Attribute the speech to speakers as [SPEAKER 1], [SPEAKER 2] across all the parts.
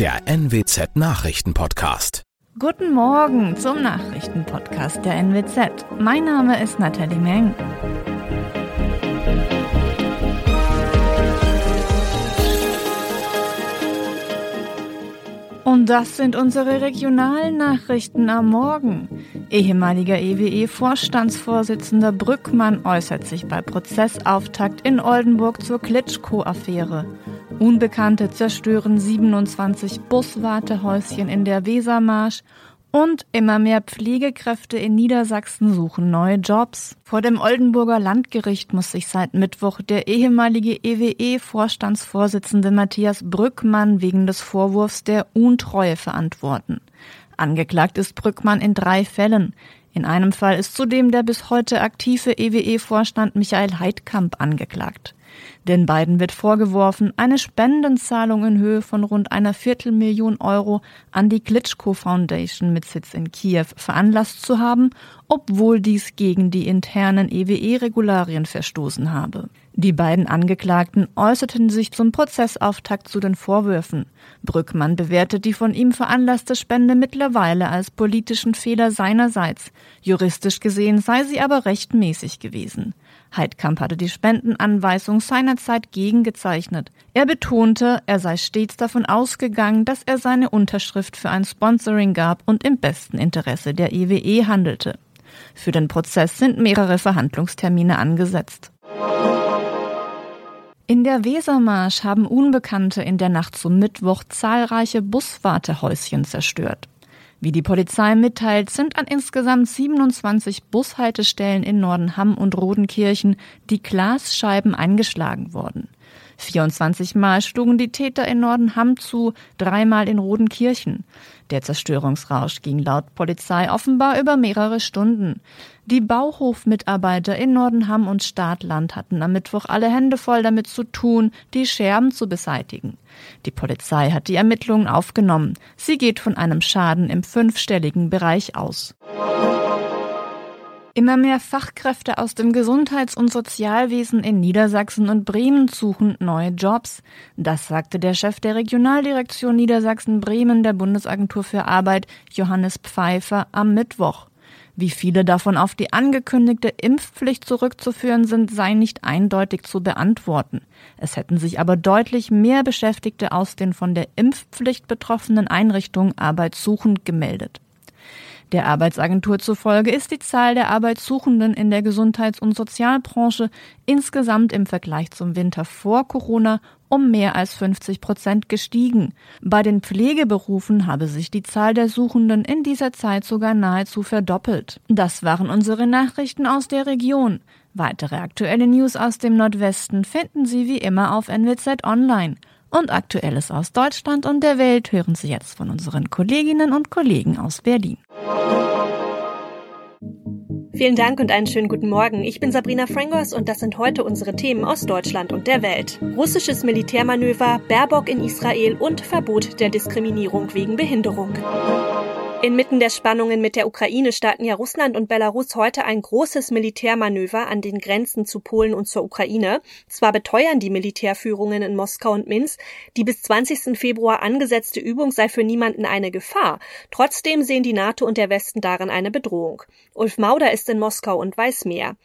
[SPEAKER 1] der NWZ Nachrichtenpodcast.
[SPEAKER 2] Guten Morgen zum Nachrichtenpodcast der NWZ. Mein Name ist Nathalie Meng. Und das sind unsere regionalen Nachrichten am Morgen. Ehemaliger EWE-Vorstandsvorsitzender Brückmann äußert sich bei Prozessauftakt in Oldenburg zur Klitschko-Affäre. Unbekannte zerstören 27 Buswartehäuschen in der Wesermarsch und immer mehr Pflegekräfte in Niedersachsen suchen neue Jobs. Vor dem Oldenburger Landgericht muss sich seit Mittwoch der ehemalige EWE-Vorstandsvorsitzende Matthias Brückmann wegen des Vorwurfs der Untreue verantworten. Angeklagt ist Brückmann in drei Fällen. In einem Fall ist zudem der bis heute aktive EWE-Vorstand Michael Heidkamp angeklagt. Den beiden wird vorgeworfen, eine Spendenzahlung in Höhe von rund einer Viertelmillion Euro an die Klitschko Foundation mit Sitz in Kiew veranlasst zu haben, obwohl dies gegen die internen EWE-Regularien verstoßen habe. Die beiden Angeklagten äußerten sich zum Prozessauftakt zu den Vorwürfen. Brückmann bewertet die von ihm veranlasste Spende mittlerweile als politischen Fehler seinerseits. Juristisch gesehen sei sie aber rechtmäßig gewesen. Heidkamp hatte die Spendenanweisung seinerzeit gegengezeichnet. Er betonte, er sei stets davon ausgegangen, dass er seine Unterschrift für ein Sponsoring gab und im besten Interesse der EWE e handelte. Für den Prozess sind mehrere Verhandlungstermine angesetzt. In der Wesermarsch haben Unbekannte in der Nacht zum Mittwoch zahlreiche Buswartehäuschen zerstört. Wie die Polizei mitteilt, sind an insgesamt 27 Bushaltestellen in Nordenham und Rodenkirchen die Glasscheiben eingeschlagen worden. 24 Mal schlugen die Täter in Nordenham zu, dreimal in Rodenkirchen. Der Zerstörungsrausch ging laut Polizei offenbar über mehrere Stunden. Die Bauhofmitarbeiter in Nordenham und Staatland hatten am Mittwoch alle Hände voll damit zu tun, die Scherben zu beseitigen. Die Polizei hat die Ermittlungen aufgenommen. Sie geht von einem Schaden im fünfstelligen Bereich aus. Immer mehr Fachkräfte aus dem Gesundheits- und Sozialwesen in Niedersachsen und Bremen suchen neue Jobs. Das sagte der Chef der Regionaldirektion Niedersachsen-Bremen der Bundesagentur für Arbeit, Johannes Pfeiffer, am Mittwoch. Wie viele davon auf die angekündigte Impfpflicht zurückzuführen sind, sei nicht eindeutig zu beantworten. Es hätten sich aber deutlich mehr Beschäftigte aus den von der Impfpflicht betroffenen Einrichtungen arbeitssuchend gemeldet. Der Arbeitsagentur zufolge ist die Zahl der Arbeitssuchenden in der Gesundheits- und Sozialbranche insgesamt im Vergleich zum Winter vor Corona um mehr als 50 Prozent gestiegen. Bei den Pflegeberufen habe sich die Zahl der Suchenden in dieser Zeit sogar nahezu verdoppelt. Das waren unsere Nachrichten aus der Region. Weitere aktuelle News aus dem Nordwesten finden Sie wie immer auf NWZ Online. Und Aktuelles aus Deutschland und der Welt hören Sie jetzt von unseren Kolleginnen und Kollegen aus Berlin.
[SPEAKER 3] Vielen Dank und einen schönen guten Morgen. Ich bin Sabrina Frangos und das sind heute unsere Themen aus Deutschland und der Welt. Russisches Militärmanöver, Baerbock in Israel und Verbot der Diskriminierung wegen Behinderung. Inmitten der Spannungen mit der Ukraine starten ja Russland und Belarus heute ein großes Militärmanöver an den Grenzen zu Polen und zur Ukraine. Zwar beteuern die Militärführungen in Moskau und Minsk, die bis 20. Februar angesetzte Übung sei für niemanden eine Gefahr. Trotzdem sehen die NATO und der Westen darin eine Bedrohung. Ulf Mauder ist in Moskau und weiß mehr.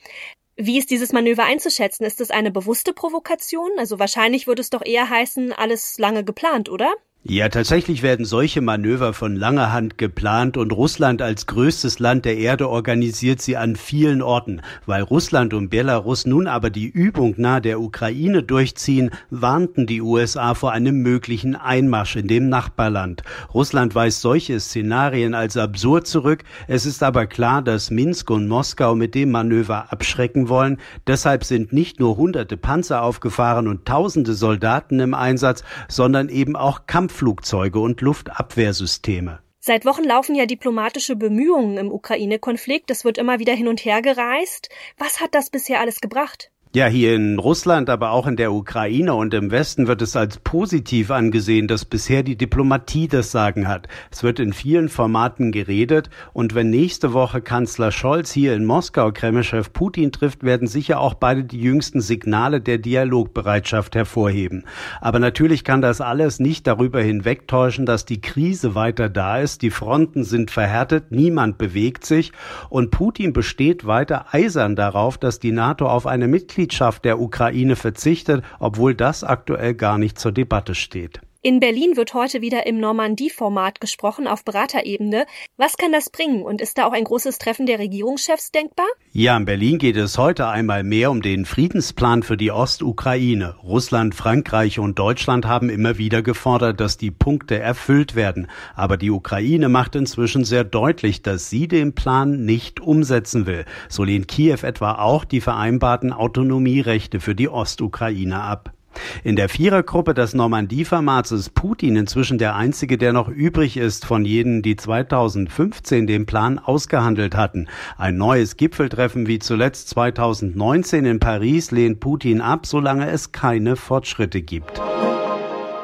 [SPEAKER 3] Wie ist dieses Manöver einzuschätzen? Ist es eine bewusste Provokation? Also wahrscheinlich würde es doch eher heißen, alles lange geplant, oder?
[SPEAKER 4] Ja, tatsächlich werden solche Manöver von langer Hand geplant und Russland als größtes Land der Erde organisiert sie an vielen Orten. Weil Russland und Belarus nun aber die Übung nahe der Ukraine durchziehen, warnten die USA vor einem möglichen Einmarsch in dem Nachbarland. Russland weist solche Szenarien als absurd zurück. Es ist aber klar, dass Minsk und Moskau mit dem Manöver abschrecken wollen. Deshalb sind nicht nur hunderte Panzer aufgefahren und tausende Soldaten im Einsatz, sondern eben auch Kampf Kampfflugzeuge und Luftabwehrsysteme.
[SPEAKER 3] Seit Wochen laufen ja diplomatische Bemühungen im Ukraine-Konflikt. Es wird immer wieder hin und her gereist. Was hat das bisher alles gebracht?
[SPEAKER 4] Ja, hier in Russland, aber auch in der Ukraine und im Westen wird es als positiv angesehen, dass bisher die Diplomatie das Sagen hat. Es wird in vielen Formaten geredet und wenn nächste Woche Kanzler Scholz hier in Moskau Kremlchef Putin trifft, werden sicher auch beide die jüngsten Signale der Dialogbereitschaft hervorheben. Aber natürlich kann das alles nicht darüber hinwegtäuschen, dass die Krise weiter da ist, die Fronten sind verhärtet, niemand bewegt sich und Putin besteht weiter eisern darauf, dass die NATO auf eine Mitglied Mitgliedschaft der Ukraine verzichtet, obwohl das aktuell gar nicht zur Debatte steht.
[SPEAKER 3] In Berlin wird heute wieder im Normandie-Format gesprochen auf Beraterebene. Was kann das bringen und ist da auch ein großes Treffen der Regierungschefs denkbar?
[SPEAKER 4] Ja, in Berlin geht es heute einmal mehr um den Friedensplan für die Ostukraine. Russland, Frankreich und Deutschland haben immer wieder gefordert, dass die Punkte erfüllt werden. Aber die Ukraine macht inzwischen sehr deutlich, dass sie den Plan nicht umsetzen will. So lehnt Kiew etwa auch die vereinbarten Autonomierechte für die Ostukraine ab. In der Vierergruppe des Normandie-Formats ist Putin inzwischen der einzige, der noch übrig ist von jenen, die 2015 den Plan ausgehandelt hatten. Ein neues Gipfeltreffen wie zuletzt 2019 in Paris lehnt Putin ab, solange es keine Fortschritte gibt.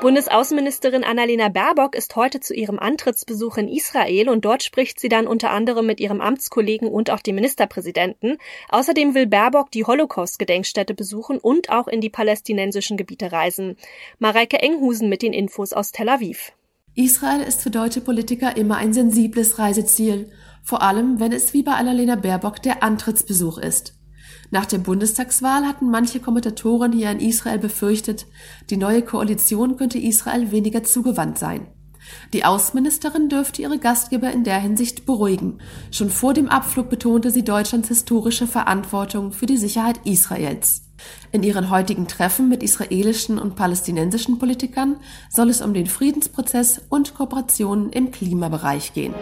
[SPEAKER 3] Bundesaußenministerin Annalena Baerbock ist heute zu ihrem Antrittsbesuch in Israel und dort spricht sie dann unter anderem mit ihrem Amtskollegen und auch dem Ministerpräsidenten. Außerdem will Baerbock die Holocaust-Gedenkstätte besuchen und auch in die palästinensischen Gebiete reisen. Mareike Enghusen mit den Infos aus Tel Aviv.
[SPEAKER 5] Israel ist für deutsche Politiker immer ein sensibles Reiseziel, vor allem wenn es wie bei Annalena Baerbock der Antrittsbesuch ist. Nach der Bundestagswahl hatten manche Kommentatoren hier in Israel befürchtet, die neue Koalition könnte Israel weniger zugewandt sein. Die Außenministerin dürfte ihre Gastgeber in der Hinsicht beruhigen. Schon vor dem Abflug betonte sie Deutschlands historische Verantwortung für die Sicherheit Israels. In ihren heutigen Treffen mit israelischen und palästinensischen Politikern soll es um den Friedensprozess und Kooperationen im Klimabereich gehen.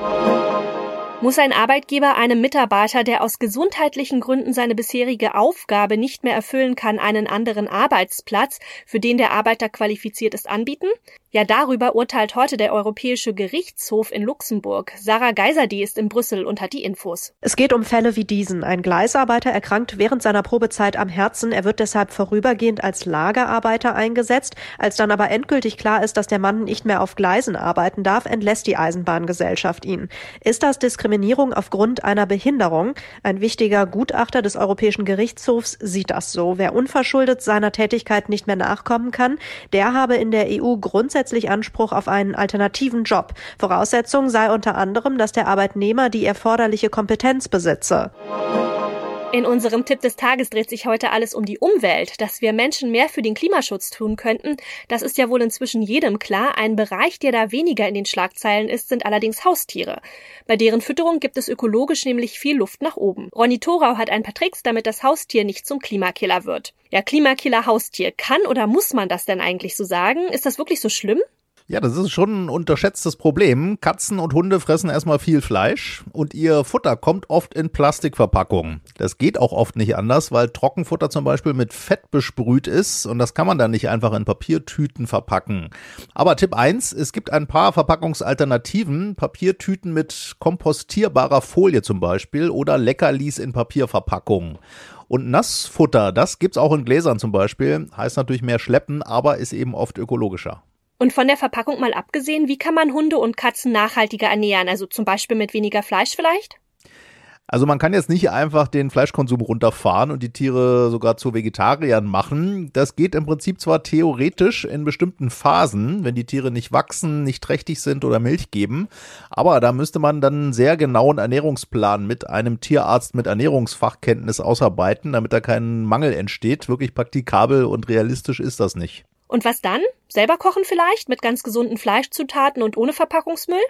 [SPEAKER 3] Muss ein Arbeitgeber einem Mitarbeiter, der aus gesundheitlichen Gründen seine bisherige Aufgabe nicht mehr erfüllen kann, einen anderen Arbeitsplatz, für den der Arbeiter qualifiziert ist, anbieten? Ja, darüber urteilt heute der Europäische Gerichtshof in Luxemburg. Sarah Geiserdi ist in Brüssel und hat die Infos.
[SPEAKER 6] Es geht um Fälle wie diesen. Ein Gleisarbeiter erkrankt während seiner Probezeit am Herzen. Er wird deshalb vorübergehend als Lagerarbeiter eingesetzt. Als dann aber endgültig klar ist, dass der Mann nicht mehr auf Gleisen arbeiten darf, entlässt die Eisenbahngesellschaft ihn. Ist das Diskriminierung aufgrund einer Behinderung? Ein wichtiger Gutachter des Europäischen Gerichtshofs sieht das so. Wer unverschuldet seiner Tätigkeit nicht mehr nachkommen kann, der habe in der EU grundsätzlich Anspruch auf einen alternativen Job. Voraussetzung sei unter anderem, dass der Arbeitnehmer die erforderliche Kompetenz besitze.
[SPEAKER 3] In unserem Tipp des Tages dreht sich heute alles um die Umwelt. Dass wir Menschen mehr für den Klimaschutz tun könnten, das ist ja wohl inzwischen jedem klar. Ein Bereich, der da weniger in den Schlagzeilen ist, sind allerdings Haustiere. Bei deren Fütterung gibt es ökologisch nämlich viel Luft nach oben. Ronny Thorau hat ein paar Tricks, damit das Haustier nicht zum Klimakiller wird. Ja, Klimakiller Haustier. Kann oder muss man das denn eigentlich so sagen? Ist das wirklich so schlimm?
[SPEAKER 7] Ja, das ist schon ein unterschätztes Problem. Katzen und Hunde fressen erstmal viel Fleisch und ihr Futter kommt oft in Plastikverpackungen. Das geht auch oft nicht anders, weil Trockenfutter zum Beispiel mit Fett besprüht ist und das kann man dann nicht einfach in Papiertüten verpacken. Aber Tipp eins: es gibt ein paar Verpackungsalternativen. Papiertüten mit kompostierbarer Folie zum Beispiel oder Leckerlis in Papierverpackungen. Und Nassfutter, das gibt's auch in Gläsern zum Beispiel. Heißt natürlich mehr schleppen, aber ist eben oft ökologischer.
[SPEAKER 3] Und von der Verpackung mal abgesehen, wie kann man Hunde und Katzen nachhaltiger ernähren? Also zum Beispiel mit weniger Fleisch vielleicht?
[SPEAKER 7] Also man kann jetzt nicht einfach den Fleischkonsum runterfahren und die Tiere sogar zu Vegetariern machen. Das geht im Prinzip zwar theoretisch in bestimmten Phasen, wenn die Tiere nicht wachsen, nicht trächtig sind oder Milch geben, aber da müsste man dann einen sehr genauen Ernährungsplan mit einem Tierarzt mit Ernährungsfachkenntnis ausarbeiten, damit da kein Mangel entsteht. Wirklich praktikabel und realistisch ist das nicht.
[SPEAKER 3] Und was dann? Selber kochen vielleicht mit ganz gesunden Fleischzutaten und ohne Verpackungsmüll?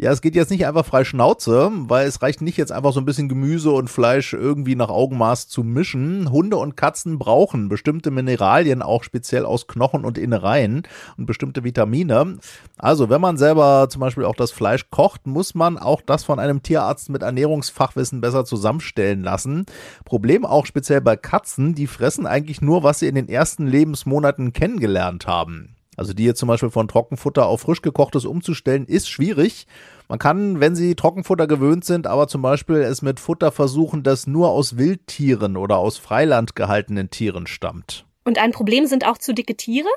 [SPEAKER 7] Ja, es geht jetzt nicht einfach frei Schnauze, weil es reicht nicht jetzt einfach so ein bisschen Gemüse und Fleisch irgendwie nach Augenmaß zu mischen. Hunde und Katzen brauchen bestimmte Mineralien, auch speziell aus Knochen und Innereien und bestimmte Vitamine. Also, wenn man selber zum Beispiel auch das Fleisch kocht, muss man auch das von einem Tierarzt mit Ernährungsfachwissen besser zusammenstellen lassen. Problem auch speziell bei Katzen, die fressen eigentlich nur, was sie in den ersten Lebensmonaten kennengelernt haben. Also die jetzt zum Beispiel von Trockenfutter auf frisch gekochtes umzustellen, ist schwierig. Man kann, wenn Sie Trockenfutter gewöhnt sind, aber zum Beispiel es mit Futter versuchen, das nur aus Wildtieren oder aus Freiland gehaltenen Tieren stammt.
[SPEAKER 3] Und ein Problem sind auch zu dicke Tiere?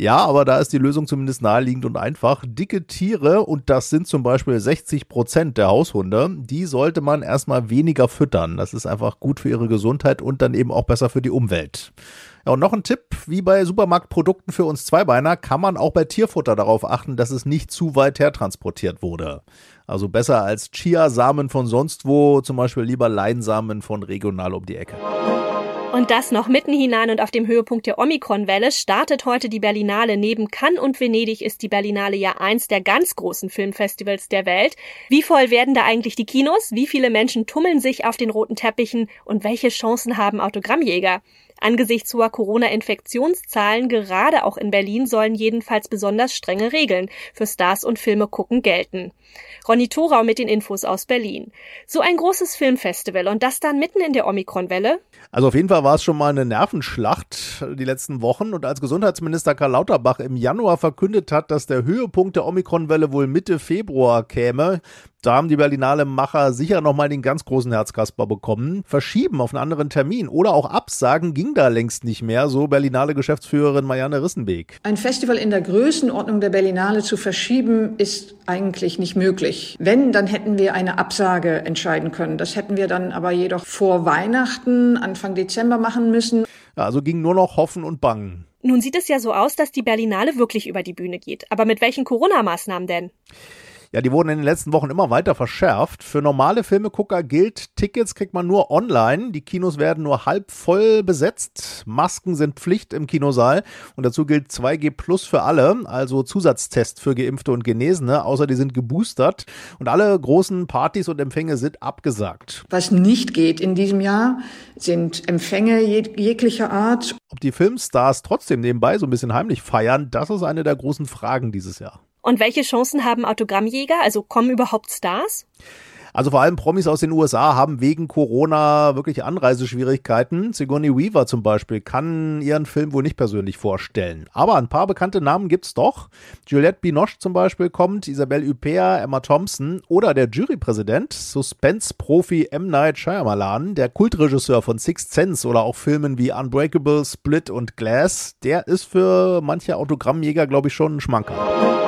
[SPEAKER 7] Ja, aber da ist die Lösung zumindest naheliegend und einfach. Dicke Tiere, und das sind zum Beispiel 60 Prozent der Haushunde, die sollte man erstmal weniger füttern. Das ist einfach gut für ihre Gesundheit und dann eben auch besser für die Umwelt. Ja, und noch ein Tipp, wie bei Supermarktprodukten für uns Zweibeiner, kann man auch bei Tierfutter darauf achten, dass es nicht zu weit hertransportiert wurde. Also besser als Chiasamen von sonst wo, zum Beispiel lieber Leinsamen von regional um die Ecke.
[SPEAKER 3] Und das noch mitten hinein und auf dem Höhepunkt der Omikron-Welle startet heute die Berlinale. Neben Cannes und Venedig ist die Berlinale ja eins der ganz großen Filmfestivals der Welt. Wie voll werden da eigentlich die Kinos? Wie viele Menschen tummeln sich auf den roten Teppichen? Und welche Chancen haben Autogrammjäger? Angesichts hoher Corona-Infektionszahlen, gerade auch in Berlin, sollen jedenfalls besonders strenge Regeln für Stars und Filme gucken gelten. Ronny Thorau mit den Infos aus Berlin. So ein großes Filmfestival und das dann mitten in der Omikron-Welle?
[SPEAKER 7] Also auf jeden Fall war es schon mal eine Nervenschlacht die letzten Wochen und als Gesundheitsminister Karl Lauterbach im Januar verkündet hat, dass der Höhepunkt der Omikron-Welle wohl Mitte Februar käme, da haben die Berlinale Macher sicher nochmal den ganz großen Herzkasper bekommen. Verschieben auf einen anderen Termin oder auch absagen ging da längst nicht mehr, so Berlinale Geschäftsführerin Marianne Rissenbeek.
[SPEAKER 8] Ein Festival in der Größenordnung der Berlinale zu verschieben, ist eigentlich nicht möglich. Wenn, dann hätten wir eine Absage entscheiden können. Das hätten wir dann aber jedoch vor Weihnachten, Anfang Dezember machen müssen.
[SPEAKER 7] Ja, also ging nur noch Hoffen und Bangen.
[SPEAKER 3] Nun sieht es ja so aus, dass die Berlinale wirklich über die Bühne geht. Aber mit welchen Corona-Maßnahmen denn?
[SPEAKER 7] Ja, die wurden in den letzten Wochen immer weiter verschärft. Für normale Filmegucker gilt, Tickets kriegt man nur online. Die Kinos werden nur halb voll besetzt. Masken sind Pflicht im Kinosaal. Und dazu gilt 2G Plus für alle, also Zusatztest für Geimpfte und Genesene, außer die sind geboostert. Und alle großen Partys und Empfänge sind abgesagt.
[SPEAKER 8] Was nicht geht in diesem Jahr, sind Empfänge jeg jeglicher Art.
[SPEAKER 7] Ob die Filmstars trotzdem nebenbei so ein bisschen heimlich feiern, das ist eine der großen Fragen dieses Jahr.
[SPEAKER 3] Und welche Chancen haben Autogrammjäger? Also kommen überhaupt Stars?
[SPEAKER 7] Also vor allem Promis aus den USA haben wegen Corona wirklich Anreiseschwierigkeiten. Sigourney Weaver zum Beispiel kann ihren Film wohl nicht persönlich vorstellen. Aber ein paar bekannte Namen gibt's doch. Juliette Binoche zum Beispiel kommt, Isabelle Huppert, Emma Thompson oder der Jurypräsident, Suspense-Profi M. Night Shyamalan, der Kultregisseur von Sixth Sense oder auch Filmen wie Unbreakable, Split und Glass. Der ist für manche Autogrammjäger, glaube ich, schon ein Schmanker.